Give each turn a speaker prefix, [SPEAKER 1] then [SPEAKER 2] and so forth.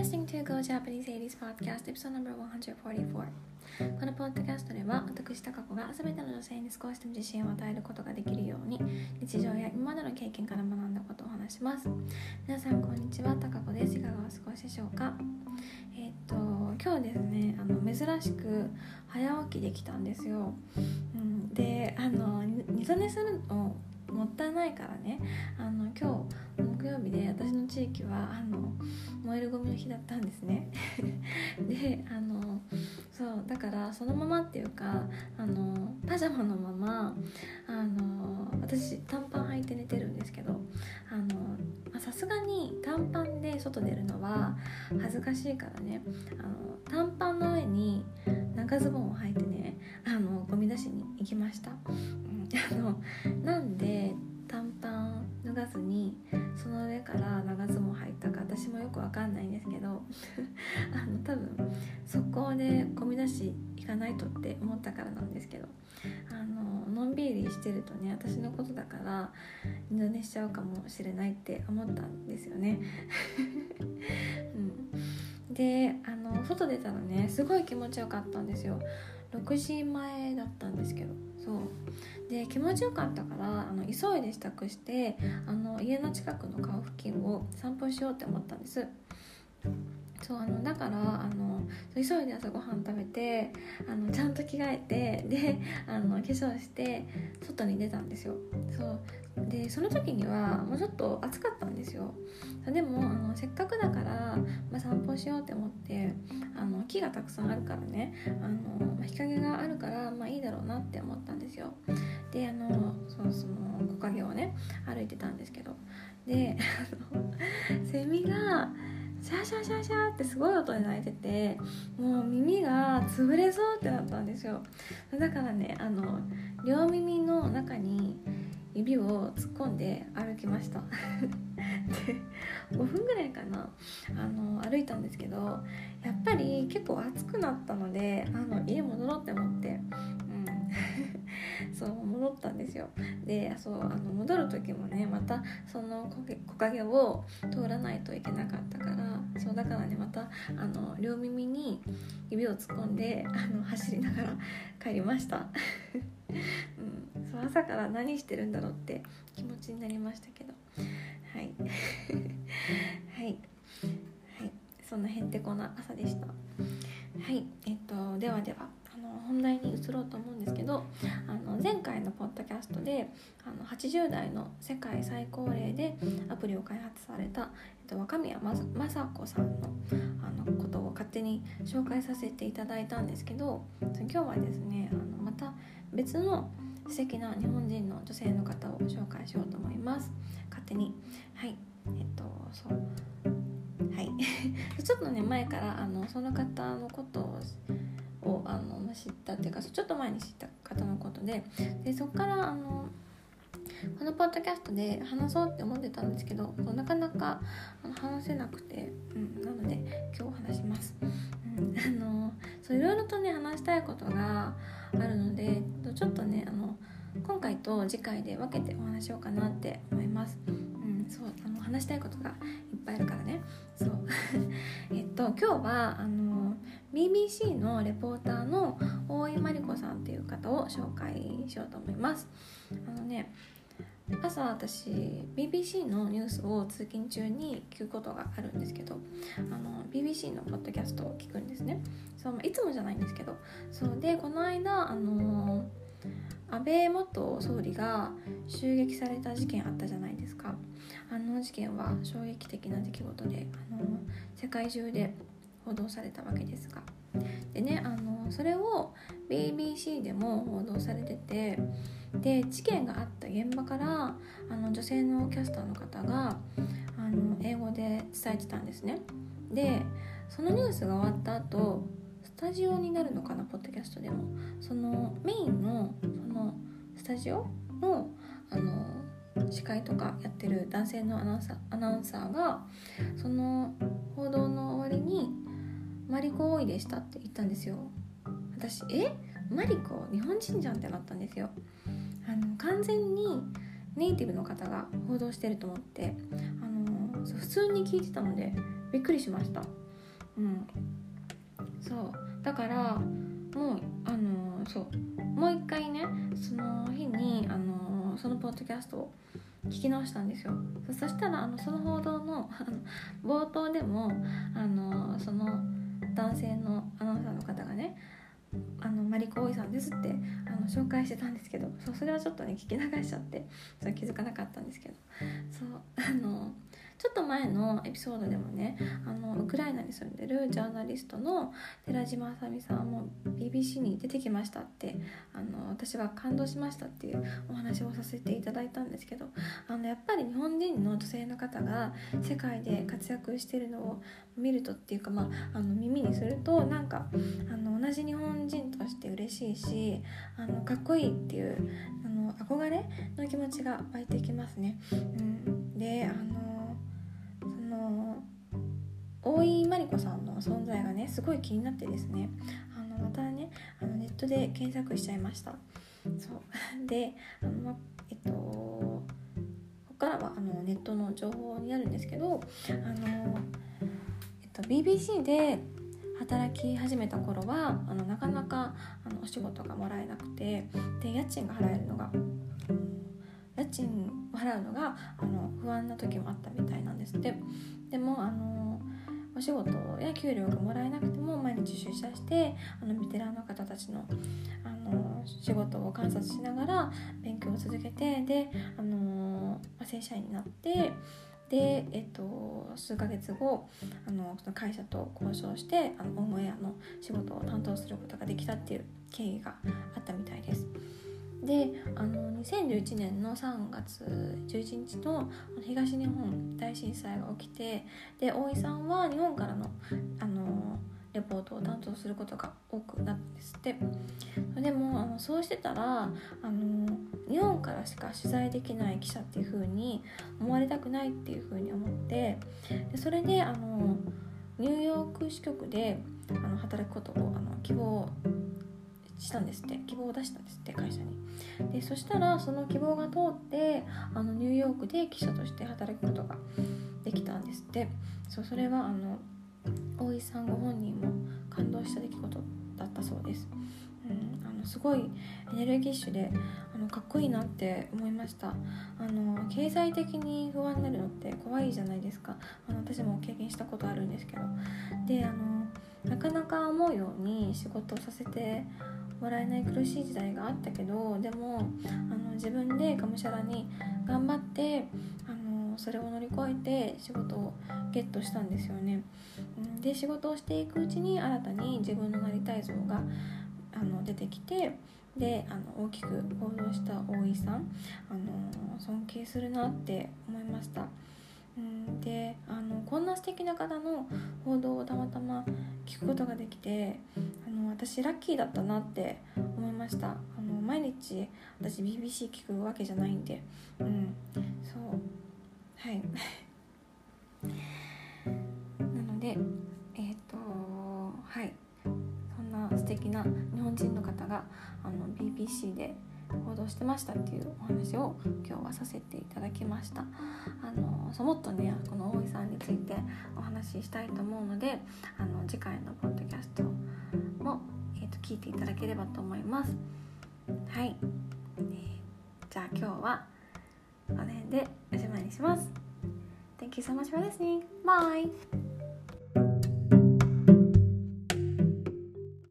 [SPEAKER 1] listening to Go Japanese 80s Podcast episode number 144このポッドキャストでは私高子が全ての女性に少しでも自信を与えることができるように日常や今までの経験から学んだことを話します。皆さんこんにちは。高子です。いかがお過ごしでしょうか？えー、っと今日ですねあの珍しく早起きできたんですよ、うん、であの二度寝するのもったいないからね。あの今日木曜日で私の地域はあの燃えるゴミの日だったんですね。であのそうだからそのままっていうかあのパジャマのままあの私短パン履いて寝てるんですけどさすがに短パンで外出るのは恥ずかしいからね。あの短パンの上に長ズボンを履いてねあのゴミ出しに行きました、うん、あのなんで短パン脱がずにその上から長ズボン履いたか私もよくわかんないんですけど あの多分速攻でゴミ出し行かないとって思ったからなんですけどあののんびりしてるとね私のことだから二度寝しちゃうかもしれないって思ったんですよね。であの外出たらねすごい気持ちよかったんですよ。6時前だったんですけど。そう。で気持ちよかったからあの急いで支度してあの家の近くの川付近を散歩しようって思ったんです。そうあのだからあの急いで朝ごはん食べてあのちゃんと着替えてであの化粧して外に出たんですよ。そう。でその時にはもうちょっと暑かったんですよ。でもあのせっかくだから、まあ、散歩しようって思ってあの木がたくさんあるからねあの、まあ、日陰があるからまあいいだろうなって思ったんですよ。であのそうその木陰をね歩いてたんですけど。であのセミがシャーシャーシャーシャーってすごい音で鳴いててもう耳が潰れそうってなったんですよ。だからねあの両耳の中に指を突っ込んで歩きました。で5分ぐらいかな。あの歩いたんですけどやっぱり結構暑くなったのであの家戻ろうって思って、うん、そう戻ったんですよ。でそうあの戻る時もねまたその木陰を通らないといけなかったからそうだからねまたあの両耳に指を突っ込んであの走りながら帰りました。うん、そう朝から何してるんだろうって気持ちになりましたけど。はい。はい。はい。そんなへんてこな朝でした。はい。えっとではでは。の本題に移ろうと思うんですけどあの前回のポッドキャストであの80代の世界最高齢でアプリを開発された、えっと、若宮雅子さんのあのことを勝手に紹介させていただいたんですけど今日はですねあのまた別の素敵な日本人の女性の方を紹介しようと思います。勝手に。はい。えっとそう。はい。ちょっとね前からあのその方のことをあの知ったっていうかちょっと前に知った方のことででそこからあのこのポッドキャストで話そうって思ってたんですけどなかなか話せなくて、うん、なので今日話します。うん、あのそういろいろとね話したいことがあるのでちょっとねあの今回と次回で分けてお話しようかなって思います。うん、そうあの話したいことがいっぱいあるからね。そう えっと今日はあの BBC のレポーターの大井真理子さんっていう方を紹介しようと思います。あのね朝私 BBC のニュースを通勤中に聞くことがあるんですけどあの BBC のポッドキャストを聞くんですね。そう、いつもじゃないんですけど。そうでこの間あの安倍元総理が襲撃された事件あったじゃないですか。あの事件は衝撃的な出来事であの世界中で報道されたわけですが。でねあのそれを BBC でも報道されててで事件があった現場からあの女性のキャスターの方があの英語で伝えてたんですね。でそのニュースが終わった後スタジオになるのかなポッドキャストでも。そのメインのそのスタジオのあの司会とかやってる男性のアナウンサーアナウンサーがその報道の終わりに「マリコ多いでした」って言ったんですよ。私え？マリコ？日本人じゃんってなったんですよ。あの完全にネイティブの方が報道してると思ってあの普通に聞いてたのでびっくりしました。うん。そう。だからもうあのそう。もう一回ねその日にあのそのポッドキャストを聞き直したんですよ。そしたらあのその報道のあの冒頭でもあのその男性のアナウンサーの方がねあのマリコおいさんですってあの紹介してたんですけどそうそれはちょっとね聞き流しちゃってそれ気づかなかったんですけど。そうあのちょっと前のエピソードでもねあのウクライナに住んでるジャーナリストの寺島あさみさんも BBC に出てきましたってあの私は感動しましたっていうお話をさせていただいたんですけどあのやっぱり日本人の女性の方が世界で活躍してるのを見るとっていうか、まあ、あの耳にするとなんかあの同じ日本人として嬉しいしあのかっこいいっていうあの憧れの気持ちが湧いてきますね。うん、であのの大井真理子さんの存在がねすごい気になってですね。あのまたねあのネットで検索しちゃいました。そう。であの、えっとここからはあのネットの情報になるんですけどあの、えっと、BBC で働き始めた頃はあのなかなかあのお仕事がもらえなくてで家賃が払えるのが家賃を払うのがあの不安な時もあったみたいなんですってでもあのお仕事や給料がもらえなくても毎日出社してあのベテランの方たちのあの仕事を観察しながら勉強を続けてで、あの正社員になってで、えっと、数ヶ月後あのその会社と交渉してあのオンエアの仕事を担当することができたっていう経緯があったみたいです。であの2011年の3月11日の東日本大震災が起きてで大井さんは日本からのあのレポートを担当することが多くなったんですって。でもあのそうしてたらあの日本からしか取材できない記者っていう風に思われたくないっていう風に思ってでそれであのニューヨーク支局であの働くことをあの希望したんですって。希望を出したんですって会社に。でそしたらその希望が通ってあのニューヨークで記者として働くことができたんですって。そうそれはあの大井さんご本人も感動した出来事だったそうです、うん、あのすごいエネルギッシュであのかっこいいなって思いました。あの経済的に不安になるのって怖いじゃないですか。あの私も経験したことあるんですけど。であのなかなか思うように仕事をさせてもらえない苦しい時代があったけどでもあの自分でがむしゃらに頑張ってあのそれを乗り越えて仕事をゲットしたんですよね。で仕事をしていくうちに新たに自分のなりたい像があの出てきてであの大きく行動した大井さんあの尊敬するなって思いました。素敵な方の報道をたまたま聞くことができてあの私ラッキーだったなって思いました。あの毎日私 BBC 聞くわけじゃないんで。うん。そう。はい。なのでえっ、ー、とはい。そんな素敵な日本人の方があの BBC で報道してましたっていうお話を今日はさせていただきましたあのそもっとねこの大井さんについてお話ししたいと思うのであの次回のポッドキャストも、えーと、聞いていただければと思いますはい、えー、じゃあ今日はこの辺でおしまいにします Thank you so much for listening. Bye!